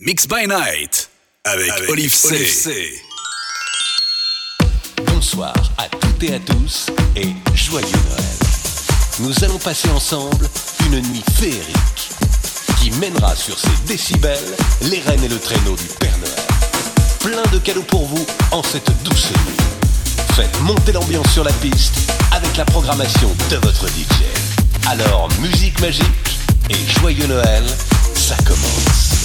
Mix by Night avec, Olive, C. C. Bonsoir à toutes et à tous et joyeux Noël. Nous allons passer ensemble une nuit féerique qui mènera sur ses décibels les rennes et le traîneau du Père Noël. Plein de cadeaux pour vous en cette douce nuit. Faites monter l'ambiance sur la piste avec la programmation de votre DJ. Alors, musique magique et joyeux Noël, ça commence.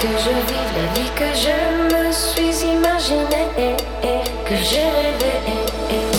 Que je vive la vie que je me suis imaginée, que j'ai rêvée.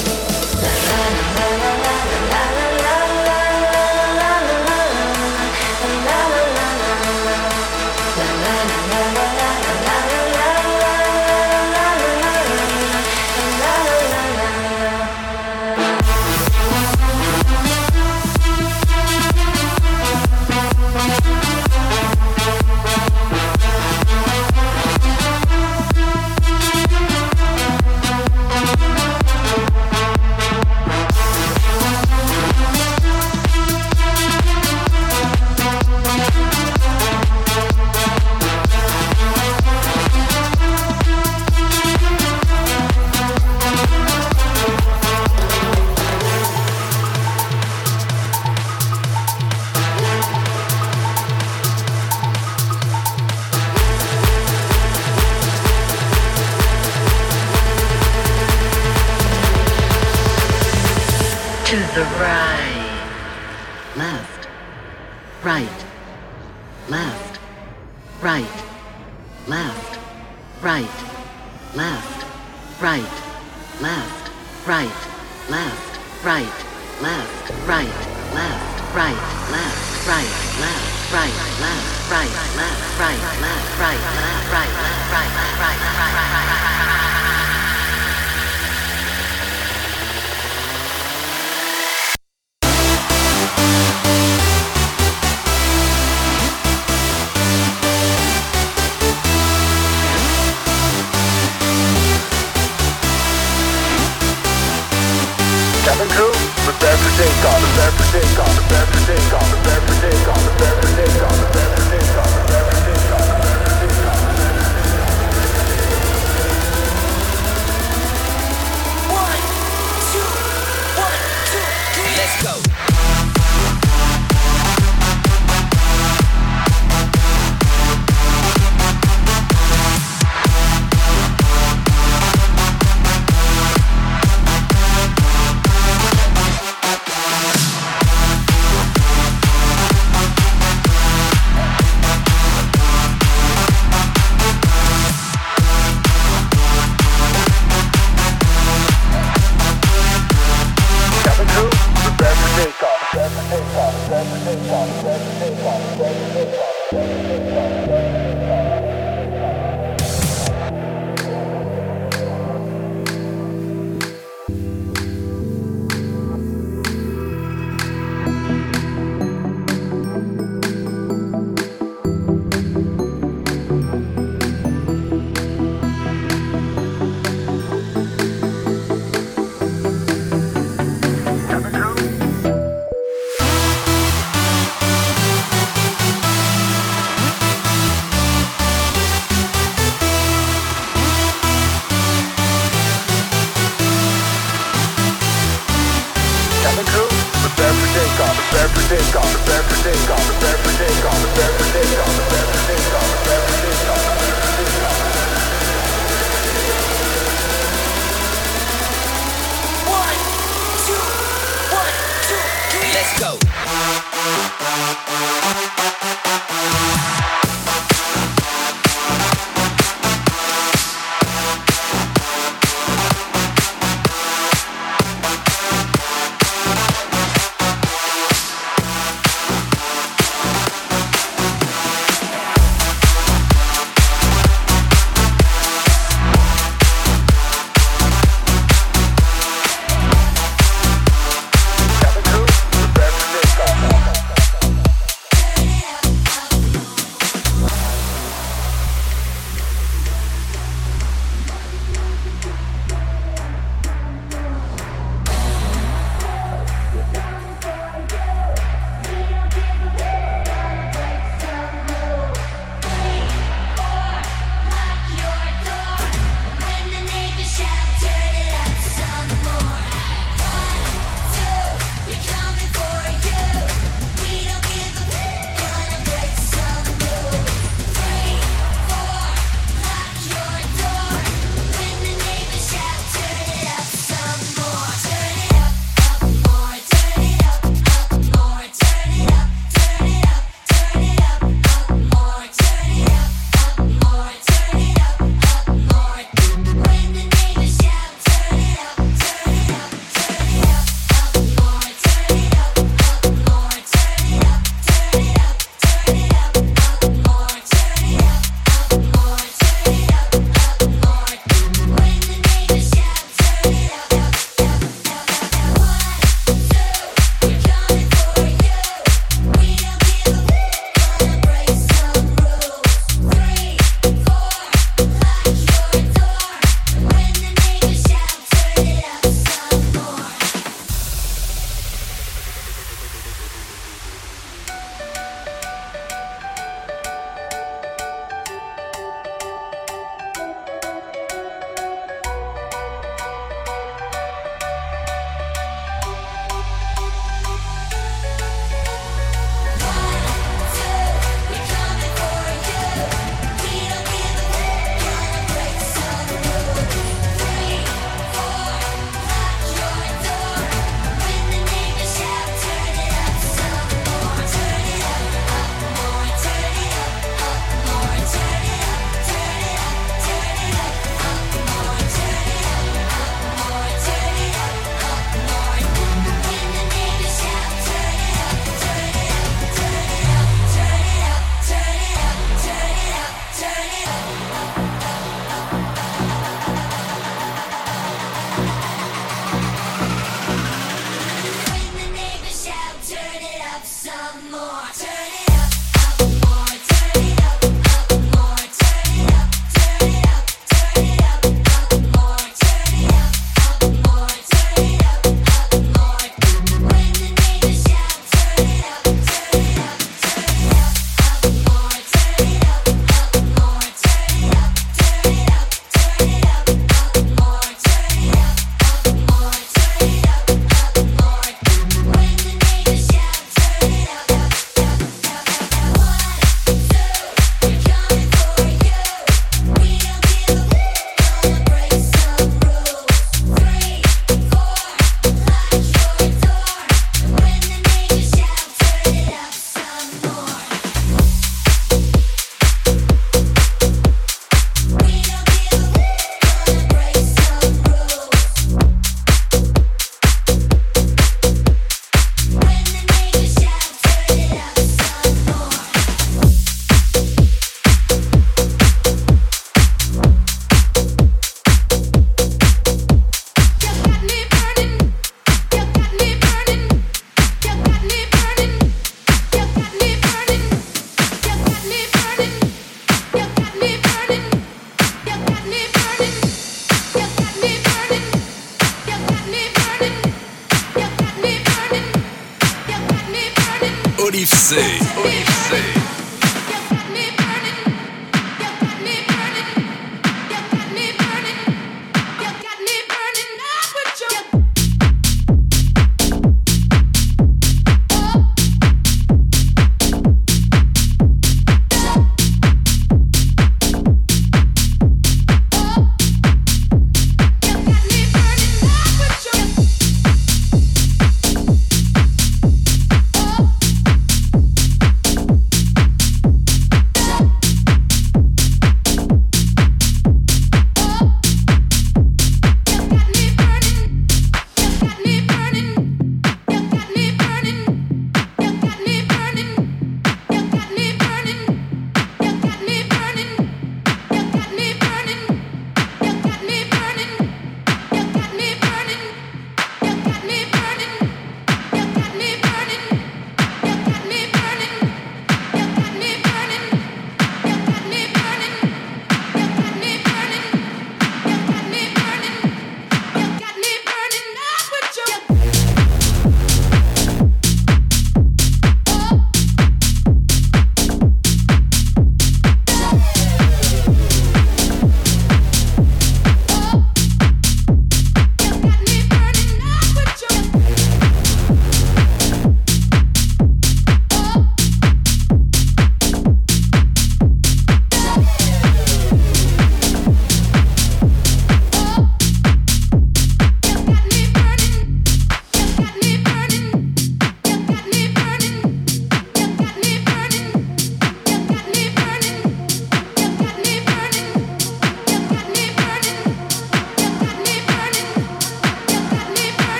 Prepare for the prepare for takeoff, prepare for takeoff, prepare for takeoff, prepare for the prepare for takeoff.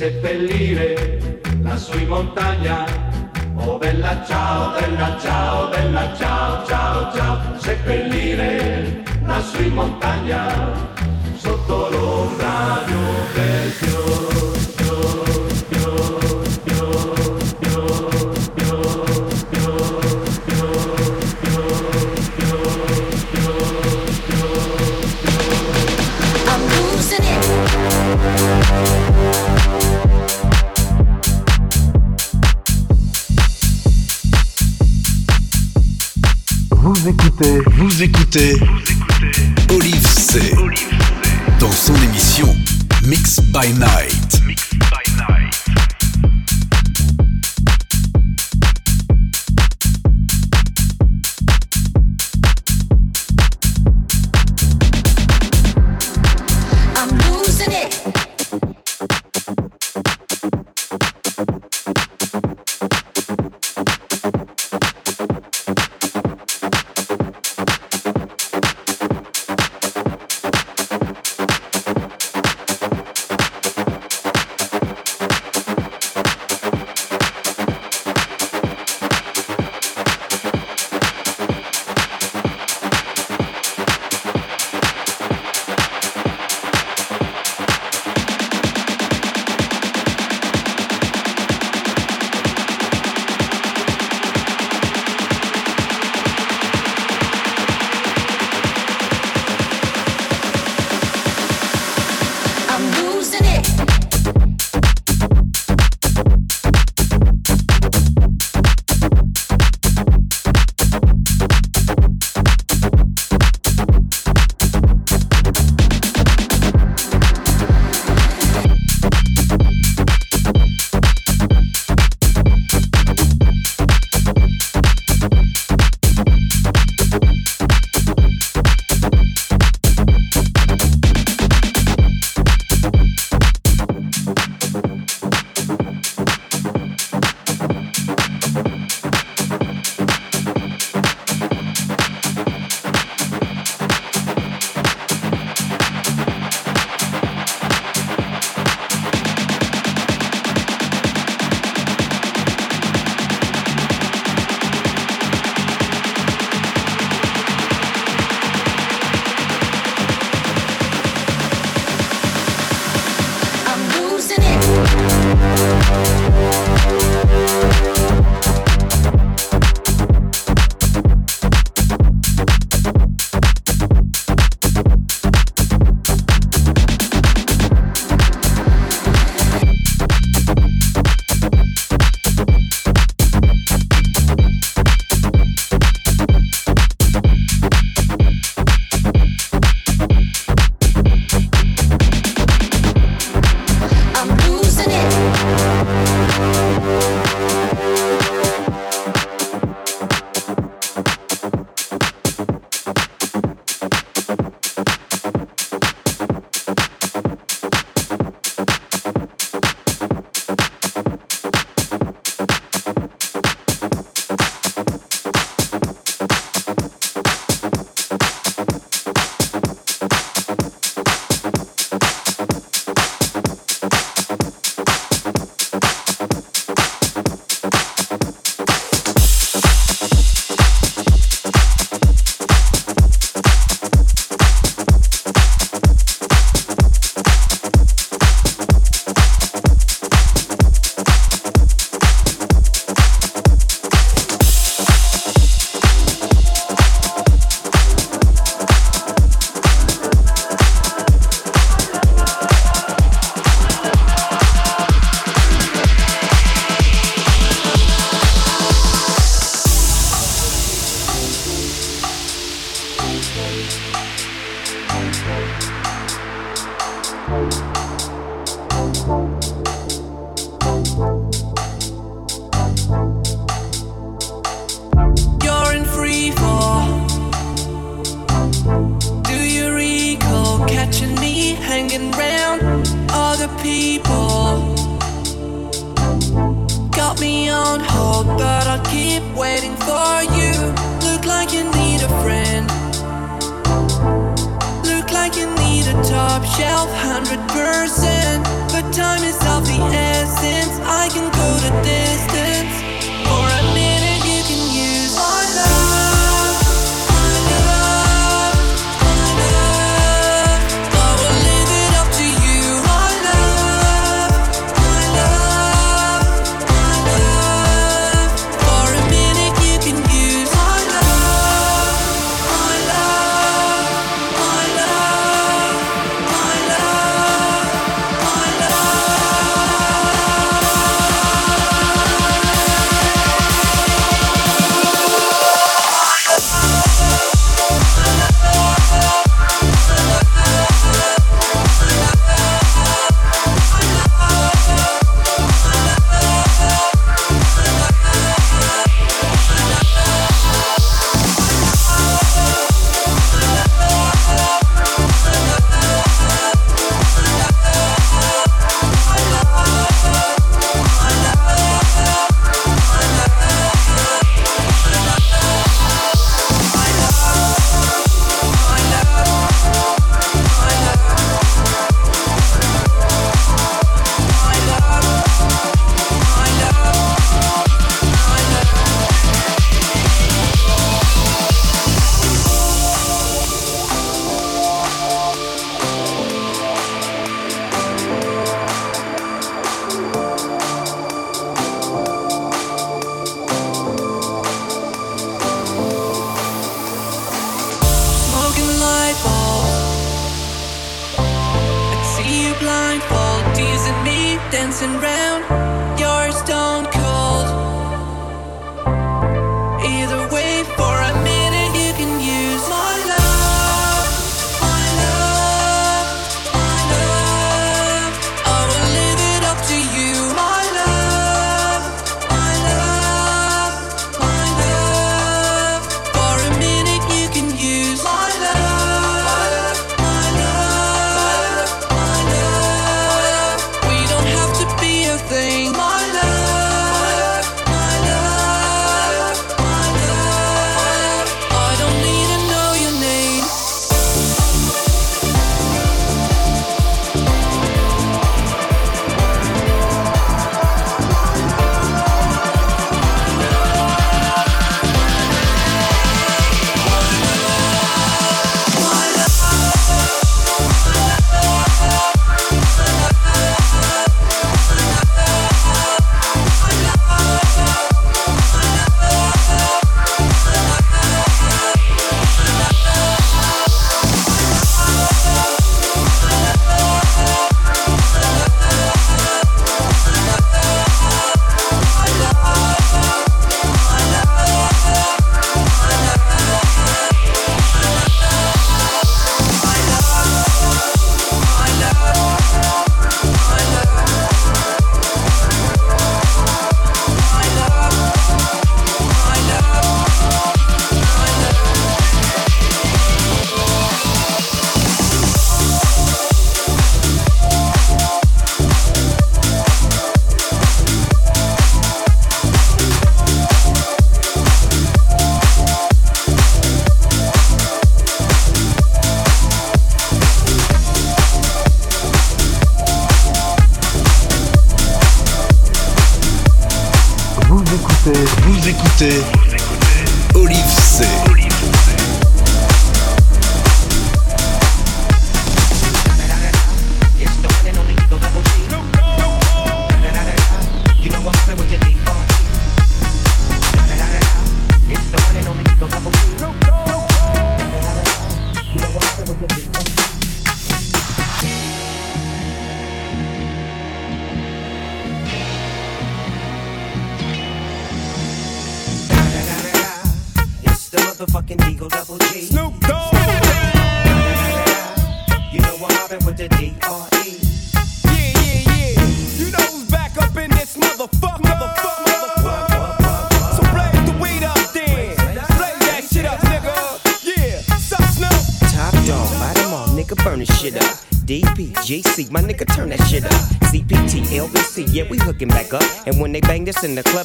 seppellire la sui montagna. Oh bella ciao, bella ciao, bella ciao, ciao, ciao, seppellire la sui montagna. beauté.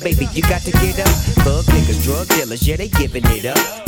Baby, you got to get up. Thug niggas, drug dealers, yeah, they giving it up.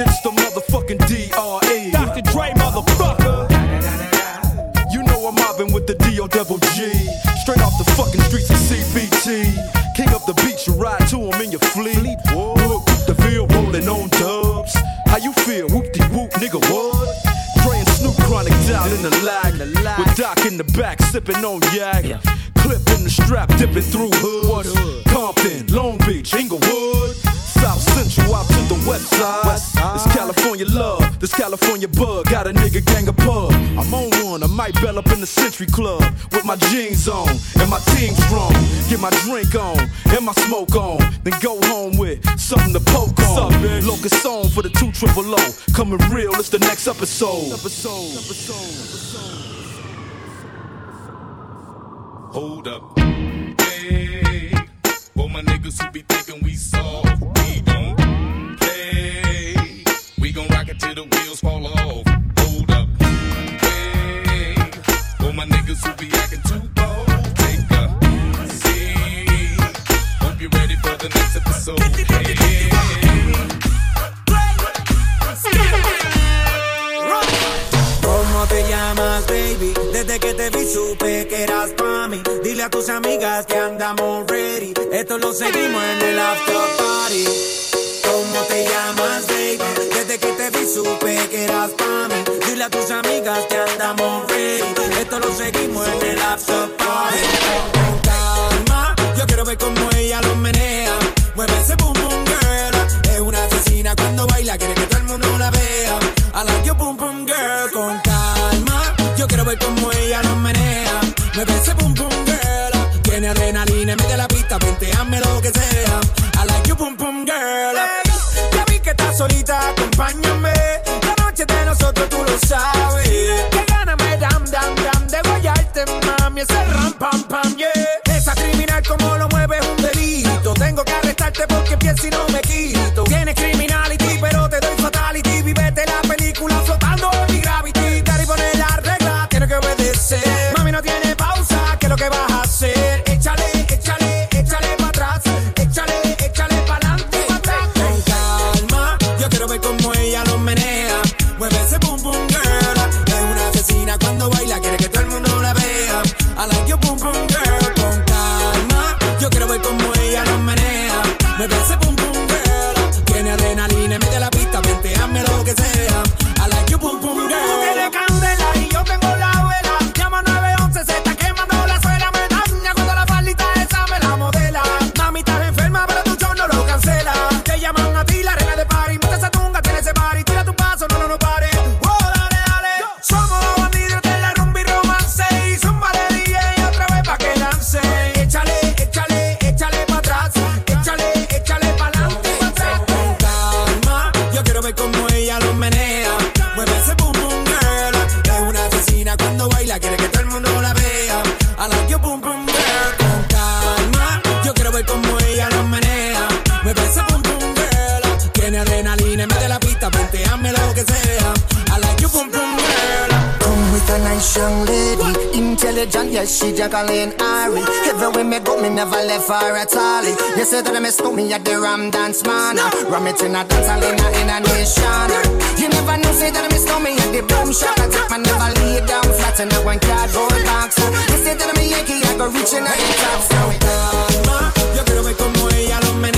It's the motherfucking DRE. Dr. Dre, motherfucker. You know I'm mobbing with the DO double G. Straight off the fucking streets of CBT. King up the beach, you ride to him in your fleet. Whoop the Ville rolling on dubs. How you feel? Whoop de whoop, nigga, what? Dre and Snoop chronic down in the lag. With Doc in the back, sipping on yak. Clip in the strap, dipping through hoods. Compton, Long Beach, Inglewood. Central out to the west side. This California love, this California bug. Got a nigga gang of pub. I'm on one, I might bell up in the Century Club with my jeans on and my team strong. Get my drink on and my smoke on. Then go home with something to poke on. Locust song for the two triple O. Coming real, it's the next episode. Episode, Hold up. Hey, for my niggas who be thinking we soft, we wheels fall off. Hold up. Hey, my niggas who be acting too bold, take a seat. Hope you're ready for the next episode. Hey. ¿Cómo te llamas, baby? Desde que te vi supe que eras pa' mí. Dile a tus amigas que andamos ready. Esto lo seguimos en el after party. ¿Cómo te llamas, baby? Desde que te vi supe que eras pa' mí. Dile a tus amigas que andamos ready. Esto lo seguimos en el after party. Con calma, yo quiero ver cómo ella lo menea. Mueve ese boom boom girl. Es una asesina cuando baila, quiere que todo el mundo la vea. I like your boom boom girl. Con calma, yo quiero ver cómo ella lo menea. Mueve ese boom boom girl. Tiene adrenalina de la pista, venteame lo que sea. I like your boom boom girl. Solita, acompáñame. La noche de nosotros tú lo sabes. Que gana me dam dam dam de guayarte, mami. Ese ram pam pam, yeah. Esa criminal como lo mueve es un delito. Tengo que arrestarte porque pienso y no me me never left her at all. You say that I miss me at the Ram Dance Man. Ram it in a dance hall in a, in a nation. You never know, say that I miss me at the boom shop. I take my never lay down flat in a one cardboard box. You say that I'm a Yankee, I go reaching out the top. So calma, yo quiero ver cómo ella lo menea.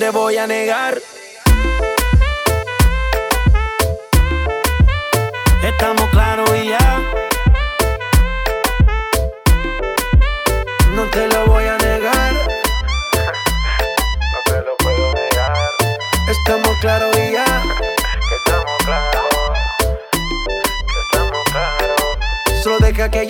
te voy a negar.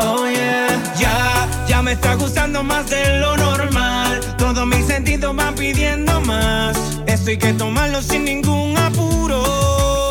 Yeah, ya, ya me está gustando más de lo normal. Todos mis sentidos van pidiendo más. Esto hay que tomarlo sin ningún apuro.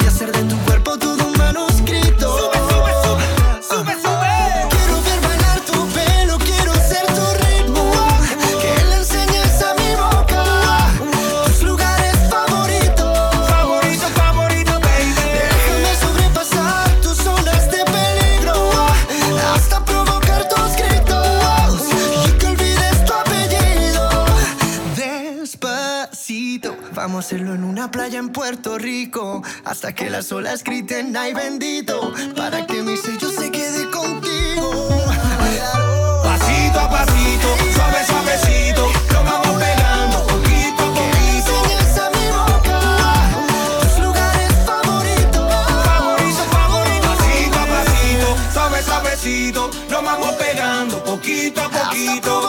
una playa en Puerto Rico hasta que las olas griten ay bendito para que mi sello se quede contigo. Pasito a pasito, suave suavecito, lo vamos pegando poquito a poquito. A mi boca tus lugares favoritos, favoritos, favoritos. Pasito a pasito, suave suavecito, lo vamos pegando poquito a poquito.